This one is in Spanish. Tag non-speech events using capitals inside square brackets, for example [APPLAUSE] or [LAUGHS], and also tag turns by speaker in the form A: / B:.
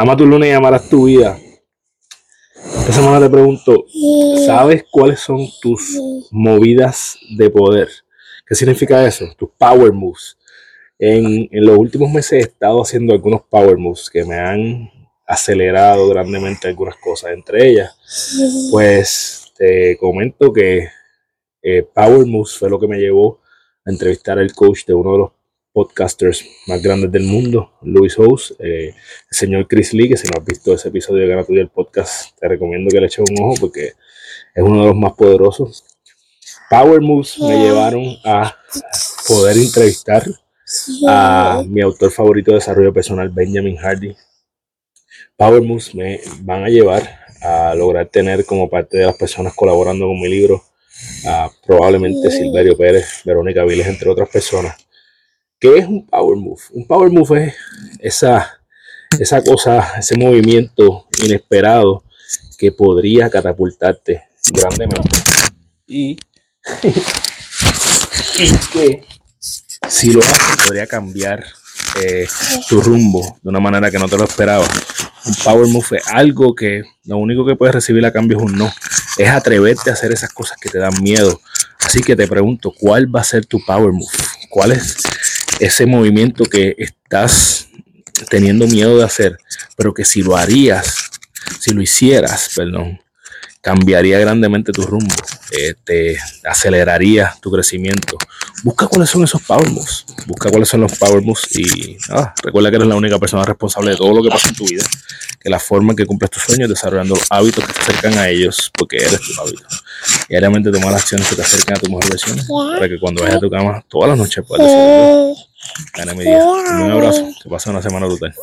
A: Ama tu luna y amarás tu vida. Esta semana te pregunto, ¿sabes cuáles son tus movidas de poder? ¿Qué significa eso? Tus power moves. En, en los últimos meses he estado haciendo algunos power moves que me han acelerado grandemente algunas cosas. Entre ellas, pues te comento que eh, Power Moves fue lo que me llevó a entrevistar al coach de uno de los podcasters más grandes del mundo, Luis House, eh, el señor Chris Lee, que si no has visto ese episodio de Gana Tuya el podcast, te recomiendo que le eches un ojo porque es uno de los más poderosos. Power Moves me llevaron a poder entrevistar a mi autor favorito de desarrollo personal, Benjamin Hardy. Power Moves me van a llevar a lograr tener como parte de las personas colaborando con mi libro a probablemente Silverio Pérez, Verónica Viles, entre otras personas ¿Qué es un power move? Un power move es esa, esa cosa, ese movimiento inesperado que podría catapultarte grandemente. Y, [LAUGHS] que si lo haces podría cambiar eh, tu rumbo de una manera que no te lo esperaba. Un power move es algo que lo único que puedes recibir a cambio es un no. Es atreverte a hacer esas cosas que te dan miedo. Así que te pregunto, ¿cuál va a ser tu power move? ¿Cuál es ese movimiento que estás teniendo miedo de hacer, pero que si lo harías, si lo hicieras, perdón, cambiaría grandemente tu rumbo, eh, te aceleraría tu crecimiento. Busca cuáles son esos power moves, busca cuáles son los power moves y recuerda que eres la única persona responsable de todo lo que pasa en tu vida, que la forma en que cumples tus sueños desarrollando los hábitos que te acercan a ellos, porque eres tu hábito. Diariamente toma las acciones que te acercan a tu mejor versión, para que cuando vayas a tu cama todas las noches puedas desarrollar. Un abrazo. Que pase una semana brutal.